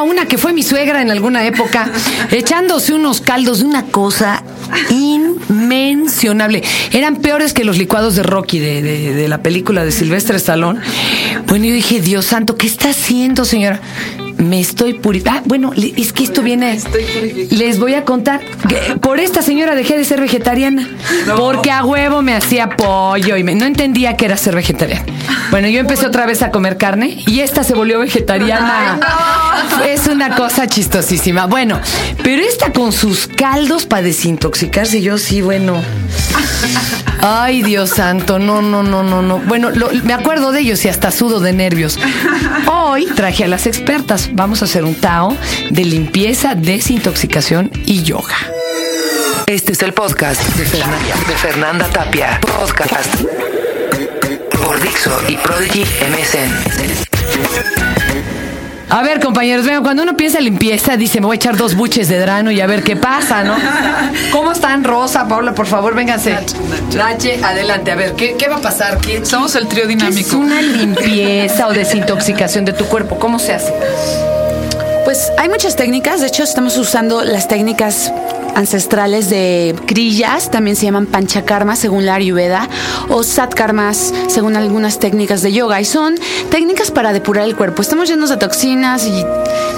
a una que fue mi suegra en alguna época, echándose unos caldos de una cosa inmencionable. Eran peores que los licuados de Rocky de, de- de la película de Silvestre Stallone. Bueno, yo dije, Dios santo, ¿qué está haciendo, señora? Me estoy purificando. Ah, bueno, es que esto viene. Les voy a contar. que Por esta señora dejé de ser vegetariana. Porque a huevo me hacía pollo y me- no entendía que era ser vegetariana. Bueno, yo empecé otra vez a comer carne y esta se volvió vegetariana. Es una cosa chistosísima. Bueno, pero esta con sus caldos para desintoxicarse, yo sí, bueno. Ay, Dios santo, no, no, no, no, no. Bueno, lo- me acuerdo de ellos y hasta sudo de nervios. Hoy traje a las expertas. Vamos a hacer un Tao de limpieza, desintoxicación y yoga. Este es el podcast de Fernanda, de Fernanda Tapia. Podcast por Dixo y Prodigy MSN. A ver, compañeros, vean, cuando uno piensa en limpieza, dice, me voy a echar dos buches de drano y a ver qué pasa, ¿no? ¿Cómo están, Rosa, Paula? Por favor, vénganse. Nache, adelante, a ver, ¿qué, qué va a pasar? ¿Qué, Somos el trío qué es dinámico. una limpieza o desintoxicación de tu cuerpo? ¿Cómo se hace? Pues hay muchas técnicas, de hecho estamos usando las técnicas ancestrales de grillas, también se llaman panchakarmas según la Ayurveda, o satkarmas según algunas técnicas de yoga, y son técnicas para depurar el cuerpo. Estamos llenos de toxinas y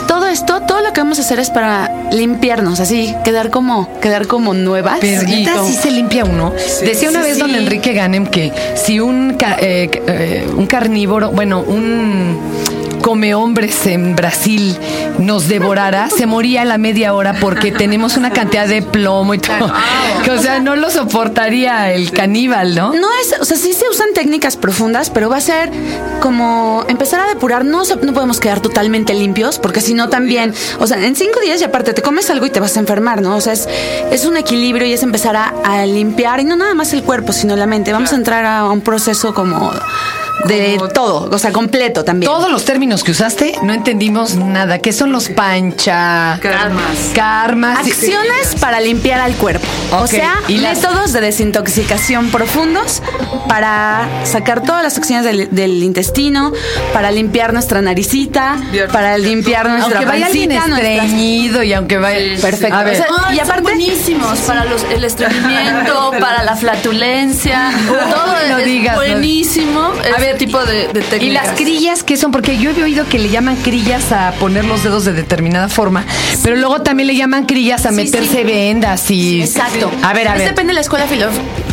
todo esto, todo lo que vamos a hacer es para limpiarnos, así, quedar como, quedar como nuevas. Pero Y neta, como- sí se limpia uno. Decía una sí, vez sí. don Enrique Ganem que si un, ca- eh, eh, un carnívoro, bueno, un come hombres en Brasil nos devorara, se moría a la media hora porque tenemos una cantidad de plomo y todo. Que, o sea, no lo soportaría el caníbal, ¿no? No es, o sea, sí se usan técnicas profundas, pero va a ser como empezar a depurar. No, no podemos quedar totalmente limpios, porque si no también, o sea, en cinco días y aparte te comes algo y te vas a enfermar, ¿no? O sea, es, es un equilibrio y es empezar a, a limpiar, y no nada más el cuerpo, sino la mente. Vamos a entrar a un proceso como de todo, o sea, completo también. Todos los términos que usaste no entendimos nada. ¿Qué son los pancha? Karmas. Karmas. Acciones para limpiar al cuerpo. O sea, ¿y métodos de desintoxicación profundos para sacar todas las toxinas del, del intestino, para limpiar nuestra naricita, para limpiar nuestra Aunque vaya alguien pancita, nuestras- estreñido y aunque vaya... Perfecto. A ver. O sea, Ay, y son aparte, buenísimos para los, el estreñimiento, para la flatulencia, todo no es digas, no. buenísimo. Ver, tipo de, de técnicas. ¿Y las crillas qué son? Porque yo he oído que le llaman crillas a poner los dedos de determinada forma, pero luego también le llaman crillas a Sí, meterse sí. vendas y... Exacto. A ver, a Es ver. depende de la escuela filo,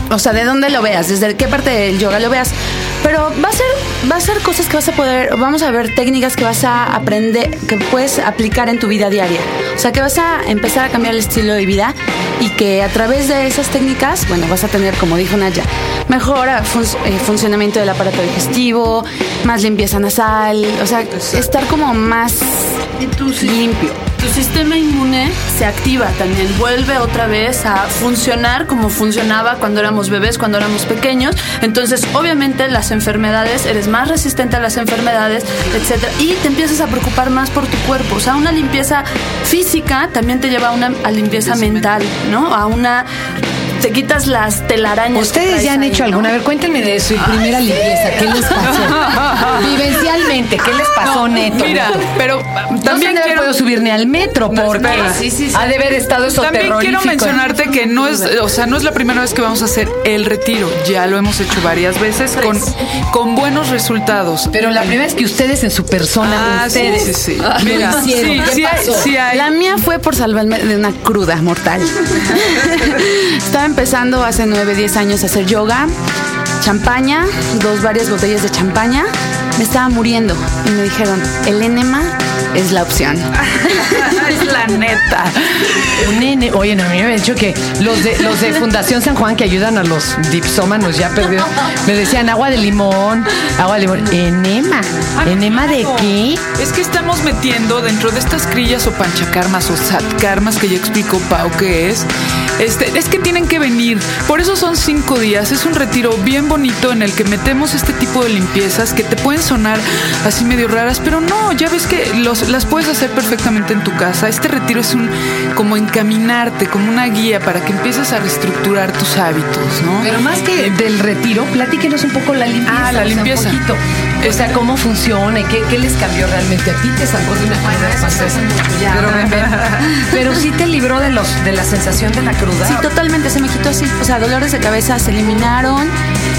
o sea, de dónde lo veas, desde qué parte del yoga lo veas. Pero va a ser, va a ser cosas que vas a poder, vamos a ver técnicas que vas a aprender, que puedes aplicar en tu vida diaria. O sea, que vas a empezar a cambiar el estilo de vida y que a través de esas técnicas, bueno, vas a tener, como dijo Naya, mejor ah, fun- eh, funcionamiento del aparato digestivo, más limpieza nasal, o sea, estar como más limpio. Tu sistema inmune se activa también, vuelve otra vez a funcionar como funcionaba cuando éramos bebés, cuando éramos pequeños. Entonces, obviamente, las enfermedades, eres más resistente a las enfermedades, etcétera, y te empiezas a preocupar más por tu cuerpo. O sea, una limpieza física también te lleva a una a limpieza mental, ¿no? A una quitas las telarañas. ¿Ustedes ya han ahí, hecho ¿no? alguna? A ver, cuéntenme de su primera limpieza. ¿Qué les pasó? Vivencialmente, ¿qué les pasó, neto? Mira, pero No también se quiero... puedo subir ni al metro No, porque. Sí, sí, sí. ha de haber estado eso También quiero mencionarte que no es, o sea, no es la primera vez que vamos a hacer el retiro. Ya lo hemos hecho varias veces con, con buenos resultados. Pero la primera vez que ustedes en su persona, Ah, sí, ustedes sí, sí. lo Mira, hicieron. sí, ¿Qué sí hay- sí hay- La mía fue por salvarme de una cruda mortal. Estaba empezando hace 9, 10 años a hacer yoga, champaña, dos varias botellas de champaña. Me estaba muriendo y me dijeron, el enema es la opción. es la neta. Un oye, no, a mí me habían dicho que los de, los de Fundación San Juan que ayudan a los dipsómanos ya perdieron, me decían agua de limón, agua de limón. ¿Enema? ¿Enema de qué? Es que estamos metiendo dentro de estas crillas o panchacarmas o satkarmas que ya explicó Pau que es, Este, es que tienen que venir. Por eso son cinco días. Es un retiro bien bonito en el que metemos este tipo de limpiezas que te pueden sonar así medio raras, pero no, ya ves que los, las puedes hacer perfectamente en tu casa. Este retiro es un como encaminarte, como una guía para que empieces a reestructurar tus hábitos, ¿no? Pero más que del retiro, platíquenos un poco la limpieza. Ah, la o sea, un limpieza. O sea, cómo funciona qué, qué les cambió realmente. A ti te sacó de una cruda espantosa. Pero, pero sí te libró de los de la sensación de la cruda. Sí, totalmente, se me quitó así. O sea, dolores de cabeza se eliminaron.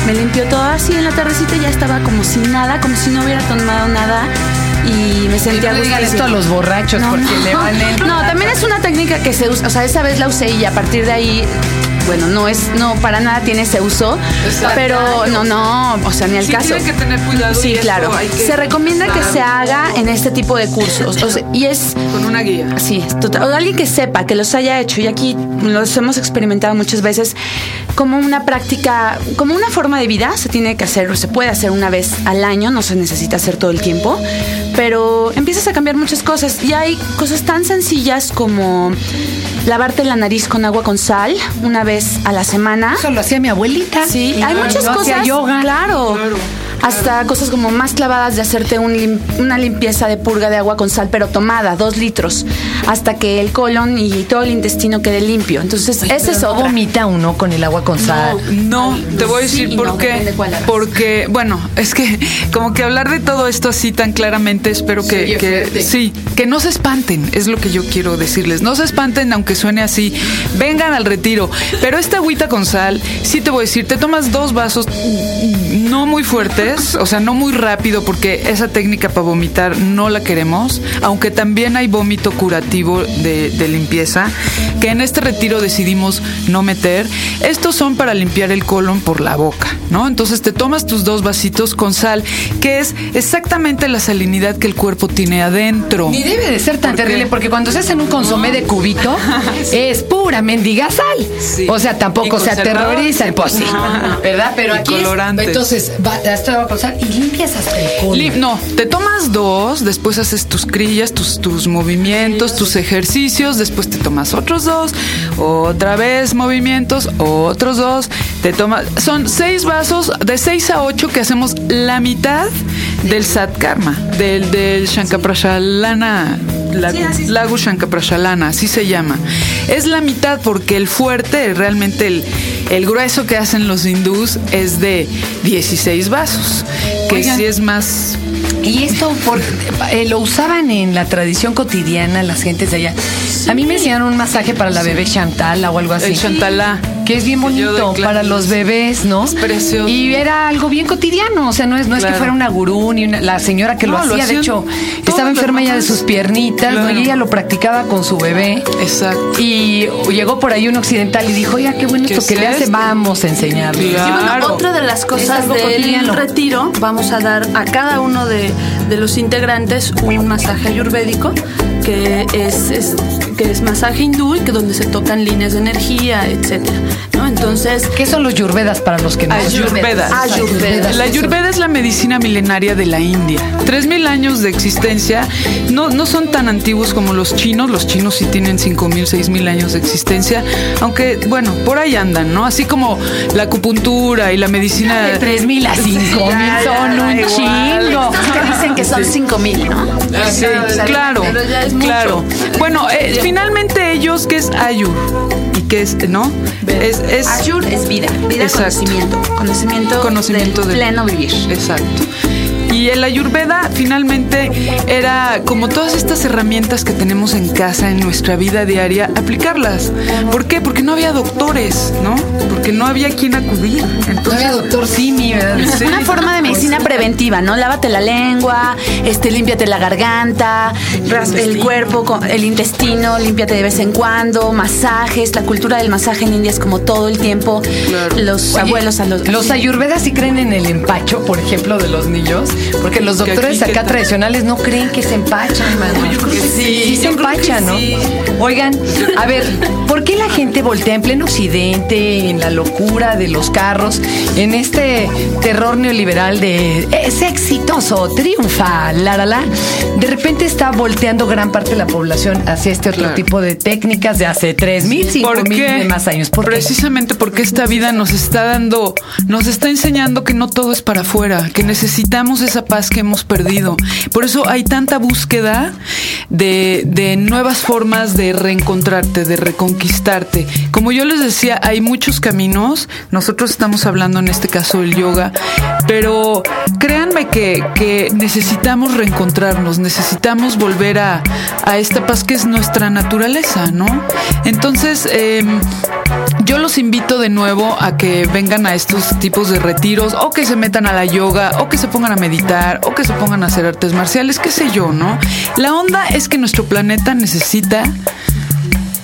Me limpió todo así en la tardecita, ya estaba como sin nada, como si no hubiera tomado nada. Y me sentía no digan esto a los borrachos porque le valen. No, también es una técnica que se usa, o sea, esa vez la usé y a partir de ahí, bueno, no es, no, para nada tiene ese uso, Exacto. pero no, no, o sea, ni al Sí, caso. tienen que tener cuidado Sí, claro. Se recomienda que se haga en este tipo de cursos, o sea, y es Con una guía. Sí, total. O alguien que sepa, que los haya hecho, y aquí los hemos experimentado muchas veces, como una práctica, como una forma de vida, se tiene que hacer, o se puede hacer una vez al año, no se necesita hacer todo el tiempo, pero empiezas a cambiar muchas cosas. Y hay cosas tan sencillas como lavarte la nariz con agua con sal una vez a la semana. Eso lo hacía mi abuelita. Sí, Y hay muchas hacía cosas. yoga. Claro. Hasta cosas como más clavadas de hacerte un lim- una limpieza de purga de agua con sal, pero tomada, dos litros, hasta que el colon y todo el intestino quede limpio. Entonces, esa es no otra. vomita uno con el agua con sal. No, te voy a Sí decir y por no, qué. Porque, bueno, es que como que hablar de todo esto así tan claramente, espero que, oye que- sí, que no se espanten, es lo que yo quiero decirles. No se espanten aunque suene así. Vengan al retiro. Pero esta agüita con sal, sí te voy a decir, te tomas dos vasos no muy fuertes, o sea, no muy rápido, porque esa técnica para vomitar no la queremos, aunque también hay vómito curativo de, de limpieza, que en este retiro decidimos no meter. Estos son para limpiar el colon por la boca, ¿no? Entonces te tomas tus dos vasitos con sal, que es exactamente la salinidad que el cuerpo tiene adentro. Ni debe de ser tan terrible, porque cuando se hacen un consomé de cubito, es pura mendiga sal. Sí. O sea, tampoco se conservador. aterrorizan, pues sí. ¿Verdad? Pero aquí es- entonces, va, y limpias hasta el no, te tomas dos, después haces tus crillas, tus, tus movimientos, tus ejercicios, después te tomas otros dos, otra vez movimientos, otros dos, te tomas, son seis vasos, de seis a ocho que hacemos la mitad del Sat Karma, del, del Shankaprashalana. Lagu, Lagu Shankaprashalana, así se llama. Es la mitad porque el fuerte, realmente el, el grueso que hacen los hindús es de 16 vasos, que Oigan. sí es más Y esto por, eh, lo usaban en la tradición cotidiana las gentes de allá. A mí me enseñaron un masaje para la bebé Chantal o algo así. el chantalá. que es bien bonito para los bebés, ¿no? Es precioso. Y era algo bien cotidiano, o sea, no es, no es que fuera una gurú ni una- la señora que lo hacía, de hecho, estaba enferma ya de sus piernitas, ¿no? Y ella lo practicaba con su bebé. Exacto. Y llegó por ahí un occidental y dijo, oiga, qué bueno ¿Qué esto que es le hace, vamos a enseñarle. Claro. Y bueno, otra de las cosas algo del cotidiano. retiro, vamos a dar a cada uno de, de los integrantes un masaje ayurvédico, que es, que es masaje hindú y que donde se tocan líneas de energía, etcétera. Entonces, ¿Qué son los yurvedas para los que no Ayurvedas. Ayurvedas. La ayurveda es la medicina milenaria de la India. Tres mil años de existencia. No, no son tan antiguos como los chinos. Los chinos sí tienen cinco mil, seis mil años de existencia. Aunque, bueno, por ahí andan, ¿no? Así como la acupuntura y la medicina. De 3 mil a 5 mil son un chingo. Que dicen que son 5 mil, ¿no? Sí, claro, pero ya es mucho. claro. Bueno, eh, finalmente ellos, ¿qué es Ayur? ¿Y qué es, no? Es, es Ayur es vida, vida Exacto. conocimiento, conocimiento, Conocimiento del de- pleno vivir. Exacto. Y el ayurveda finalmente era como todas estas herramientas que tenemos en casa, en nuestra vida diaria, aplicarlas. ¿Por qué? Porque no había doctores, ¿no? Porque no había quien acudir. Entonces, Todavía doctor Simi, ¿verdad? Sí. Una forma de medicina preventiva, ¿no? Lávate la lengua, este, límpiate la garganta, ras- el cuerpo, el intestino, límpiate de vez en cuando, masajes. La cultura del masaje en India es como todo el tiempo. Claro. Los Oye, abuelos a los. Los ayurvedas sí creen en el empacho, por ejemplo, de los niños. Porque los doctores aquí, ¿qué acá tradicionales no creen que se empachan, mano. yo creo que sí, Sí se empachan, ¿no? sí. Oigan, a ver, ¿por qué la gente voltea en pleno occidente, en la locura de los carros, en este terror neoliberal de es exitoso, triunfa, la la la? De repente está volteando gran parte de la población hacia este otro Claro. tipo de técnicas de hace 3.000, 5.000 ¿Por qué? de más años. ¿Por qué? Precisamente porque esta vida nos está dando, nos está enseñando que no todo es para afuera, que necesitamos esa paz que hemos perdido. Por eso hay tanta búsqueda de, de nuevas formas de reencontrarte, de reconquistarte. Como yo les decía, hay muchos caminos. Nosotros estamos hablando en este caso del yoga, pero créanme que, que necesitamos reencontrarnos, necesitamos volver a, a esta paz que es nuestra naturaleza, ¿no? Entonces, em, yo los invito de nuevo a que vengan a estos tipos de retiros o que se metan a la yoga o que se pongan a meditar o que se pongan a hacer artes marciales, qué sé yo, ¿no? La onda es que nuestro planeta necesita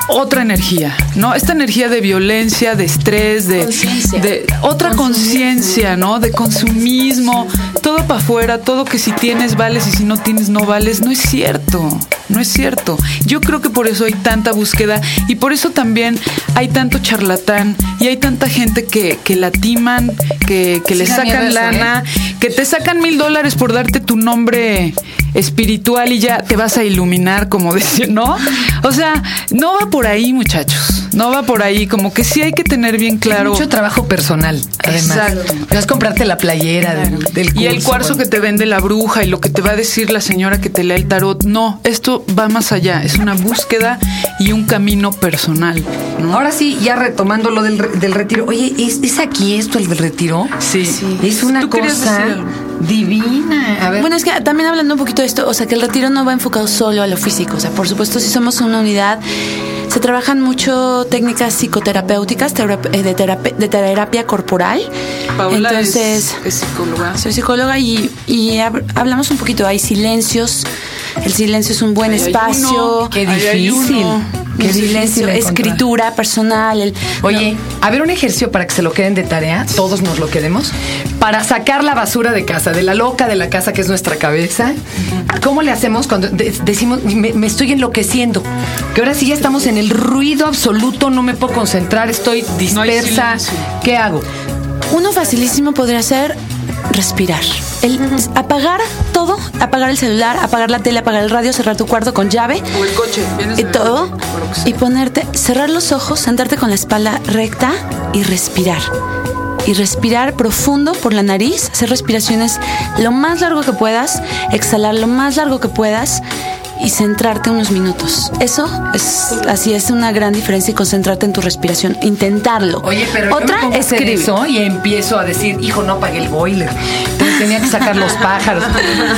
otra energía, ¿no? Esta energía de violencia, de estrés, de, otra conciencia, ¿no? De consumismo, todo para afuera, todo que si tienes vales y si no tienes no vales, no es cierto, no es cierto. Yo creo que por eso hay tanta búsqueda y por eso también hay tanto charlatán y hay tanta gente que, que la timan, que, que le sacan eso, ¿eh? lana, que te sacan mil dólares por darte tu nombre espiritual y ya te vas a iluminar, como decía, ¿no? O sea, no va por ahí, muchachos. No va por ahí. Como que sí hay que tener bien claro. Mucho trabajo personal, además. Exacto. No es comprarte la playera del, del Y el cuarzo bueno. que te vende la bruja y lo que te va a decir la señora que te lee el tarot. No, esto va más allá. Es una búsqueda y un camino personal. ¿no? Ahora sí, ya retomando lo del, del retiro. Oye, ¿es, es aquí esto el del retiro? Sí. Es una ¿Tú querías cosa divina. A ver. Bueno, es que también hablando un poquito de esto, o sea, que el retiro no va enfocado solo a lo físico. O sea, por supuesto, si somos una unidad, se trabajan mucho técnicas psicoterapéuticas, terap- eh, de, terapia, de terapia corporal. Paola es- Entonces, es, psicóloga. soy psicóloga y, y hab- hablamos un poquito. Hay silencios. El silencio es un buen espacio. Qué difícil. uno. Qué difícil. Silencio, escritura personal. el- Oye, a ver un ejercicio para que se lo queden de tarea, todos nos lo quedemos, para sacar la basura de casa, de la loca de la casa que es nuestra cabeza. ¿Cómo le hacemos cuando de- decimos, me, me estoy enloqueciendo? Que ahora sí ya estamos en el ruido absoluto, no me puedo concentrar, estoy dispersa. ¿Qué hago? Uno facilísimo podría ser respirar. El apagar todo, apagar el celular, apagar la tele, apagar el radio, cerrar tu cuarto con llave O el coche. vienes y todo y ponerte, cerrar los ojos, sentarte con la espalda recta y respirar. Y respirar profundo por la nariz, hacer respiraciones lo más largo que puedas, exhalar lo más largo que puedas y centrarte unos minutos. Eso es así es una gran diferencia y concentrarte en tu respiración, intentarlo. Oye, pero yo otra me escribe. eso y empiezo a decir, hijo, no apagué el boiler. Entonces tenía que sacar los pájaros.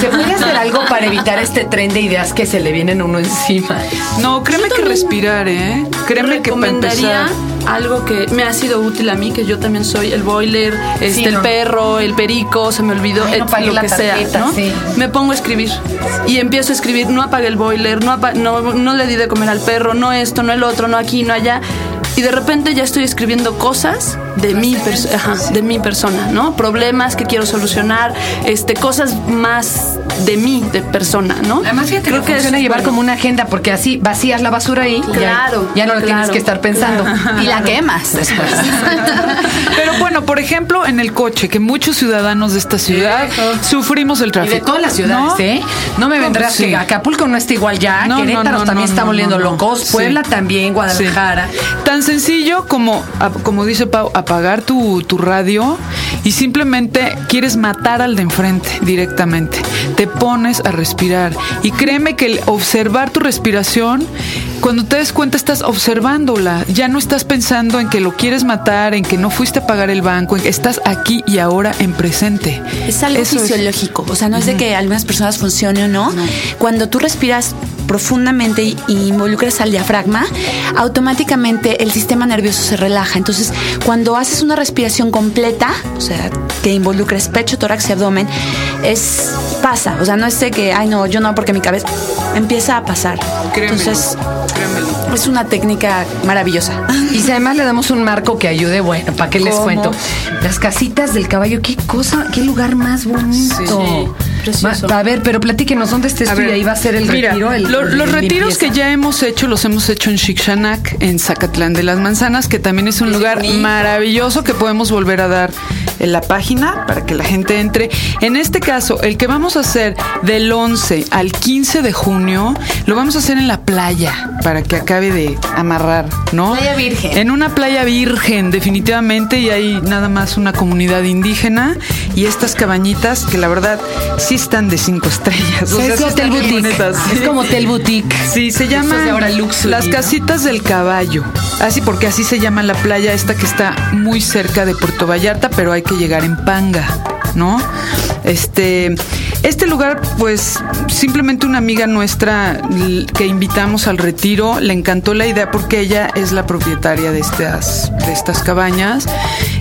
¿Se puede hacer algo para evitar este tren de ideas que se le vienen a uno encima? No, créeme que respirar, ¿eh? Créeme que para empezar. Algo que me ha sido útil a mí, que yo también soy el boiler, este, Sí, el no. perro, el perico, se me olvidó, Ay, no eh, lo que tarjeta, sea, ¿no? sí. Me pongo a escribir y empiezo a escribir, no apagué el boiler, no, no, no le di de comer al perro, no esto, no el otro, no aquí, no allá. Y de repente ya estoy escribiendo cosas de mi, ajá, de mi persona, ¿no? Problemas que quiero solucionar, este, cosas más de mí, de persona, ¿no? Además, fíjate Creo que funciona es llevar bueno. como una agenda, porque así vacías la basura ahí y ya- Claro, ya, no la tienes claro, que estar pensando. y la quemas después. Pero bueno, por ejemplo, en el coche, que muchos ciudadanos de esta ciudad sufrimos el Y tráfico. de todas las ciudades, ¿no? ¿eh? No me vendrás Sí. que Acapulco no está igual ya, No, Querétaro no, también no, está volviendo no, no. locos, Sí. Puebla también, Guadalajara. Sí. Tan sencillo como, a- como dice Pau, apagar tu, tu radio y simplemente quieres matar al de enfrente directamente. Te pones a respirar. Y créeme que el observar tu respiración, cuando te des cuenta estás observándola. Ya no estás pensando en que lo quieres matar, en que no fuiste a pagar el banco, en que estás aquí y ahora en presente. Es algo Eso es. fisiológico, o sea, no es de que algunas personas funcione o no. Cuando tú respiras profundamente y involucras al diafragma, automáticamente el sistema nervioso se relaja. Entonces, cuando haces una respiración completa, o sea, que involucres pecho, tórax y abdomen, es pasa. O sea, no es de que, ay, no, yo no, porque mi cabeza empieza a pasar. Créemelo, Entonces, créemelo. es una técnica maravillosa. Y si además le damos un marco que ayude, bueno, ¿para qué les ¿Cómo? cuento? Las casitas del caballo, qué cosa, qué lugar más bonito. Sí. Ma- a ver, pero platíquenos, ¿dónde? Y ver, ahí va a ser el mira, retiro. el- lo- el los retiros que ya hemos hecho, los hemos hecho en Shikshanac, en Zacatlán de las Manzanas, que también es un lugar maravilloso que podemos volver a dar en la página para que la gente entre. En este caso, el que vamos a hacer del 11 al 15 de junio, lo vamos a hacer en la playa para que acabe de amarrar, ¿no? Playa virgen. En una playa virgen, definitivamente, y hay nada más una comunidad indígena y estas cabañitas que la verdad sí están de cinco estrellas. O sea, es hotel boutique. Es como hotel boutique. Sí, se llaman ahora luxury, las ¿no? casitas del caballo. Así porque así se llama la playa esta que está muy cerca de Puerto Vallarta, pero hay que llegar en panga, ¿no? Este este lugar pues simplemente una amiga nuestra que invitamos al retiro le encantó la idea porque ella es la propietaria de estas de estas cabañas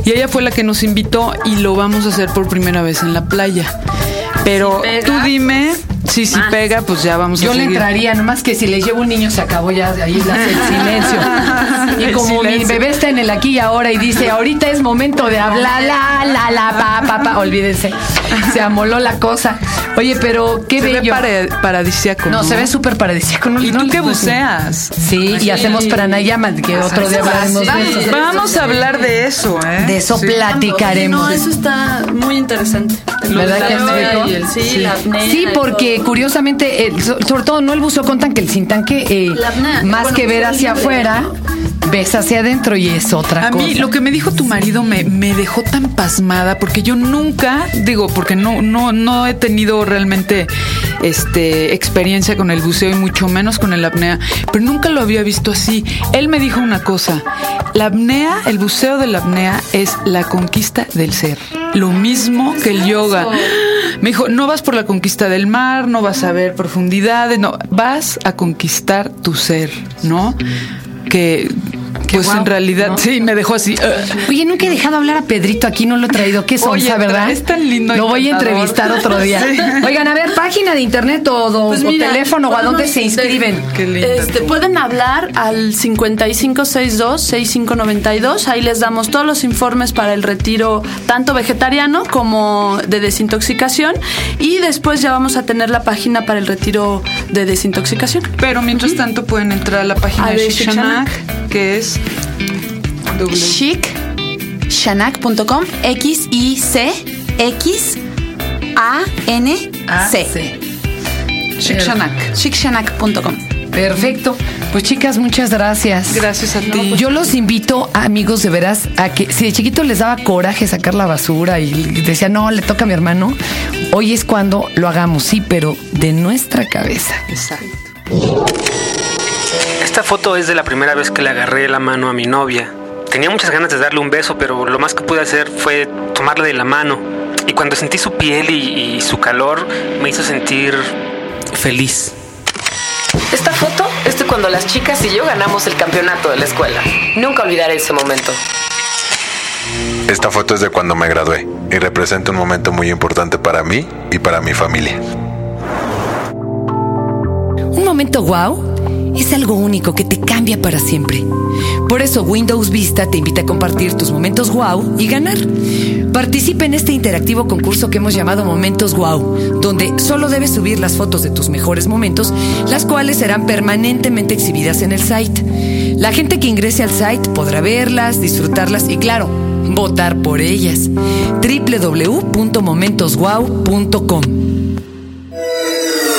y ella fue la que nos invitó y lo vamos a hacer por primera vez en la playa. Pero tú dime si si más. pega, pues ya vamos Yo a le seguir. entraría, nomás que si le llevo un niño se acabó ya, ahí la- el silencio. Y como mi bebé está en el aquí y ahora y dice, ahorita es momento de hablar, la, la, la, pa, pa, pa, olvídense. Se amoló la cosa. Oye, pero qué Se ve para- paradisíaco. No, se ve súper paradisíaco. No, ¿Y no tú les decir. buceas? Sí, y hacemos pranayama, que otro día hablaremos de eso. Vamos a hablar de eso, ¿eh? De eso Sí. platicaremos. No, eso está muy interesante. ¿Verdad que es rico? el- Sí, la apnea Sí, porque todo. Curiosamente, eh, so- sobre todo no el buceo con tanque, el sin tanque, eh, apnea. más Bueno, que ver hacia libre, afuera, ves hacia adentro y es otra A cosa. mí lo que me dijo tu marido me, me dejó tan pasmada porque yo nunca, digo, porque no, no, no he tenido realmente este experiencia con el buceo y mucho menos con el apnea, pero nunca lo había visto así. Él me dijo una cosa, la apnea, el buceo de la apnea es la conquista del ser. Lo mismo que el yoga. Me dijo, no vas por la conquista del mar, no vas a ver profundidades, no, vas a conquistar tu ser, ¿no? Que, pues en realidad, ¿no? sí, me dejó así. "Ugh". Oye, nunca he dejado hablar a Pedrito aquí, no lo he traído. Qué sonsa, Oye, ¿verdad? es tan lindo, Lo voy a entrevistar otro día. Sí. Oigan, a ver, página de internet o, o- Pues o mira, teléfono o a dónde se inscriben. Qué linda Este, pueden hablar al 5562-6592. Ahí les damos todos los informes para el retiro, tanto vegetariano como de desintoxicación. Y después ya vamos a tener la página para el retiro de desintoxicación. Pero mientras tanto pueden entrar a la página A de ver, Shikshanac, que es doble- Chic, shanac.com, X, I, C, X, A, N, C. sí. Shikshanac. Chicshanak.com. Perfecto. Pues chicas, muchas gracias. Gracias a ti. Yo los invito, amigos, de veras, a que si de chiquito les daba coraje sacar la basura y decía, no, le toca a mi hermano, hoy es cuando lo hagamos, sí, pero de nuestra cabeza. Exacto. Esta foto es de la primera vez que le agarré la mano a mi novia. Tenía muchas ganas de darle un beso, pero lo más que pude hacer fue tomarla de la mano. Y cuando sentí su piel y, y su calor, me hizo sentir feliz. Esta foto es de cuando las chicas y yo ganamos el campeonato de la escuela. Nunca olvidaré ese momento. Esta foto es de cuando me gradué y representa un momento muy importante para mí y para mi familia. Un momento wow es algo único que te cambia para siempre. Por eso Windows Vista te invita a compartir tus momentos wow y ganar. Participa en este interactivo concurso que hemos llamado Momentos Wow, donde solo debes subir las fotos de tus mejores momentos, las cuales serán permanentemente exhibidas en el site. La gente que ingrese al site podrá verlas, disfrutarlas y claro, votar por ellas. www.momentoswow.com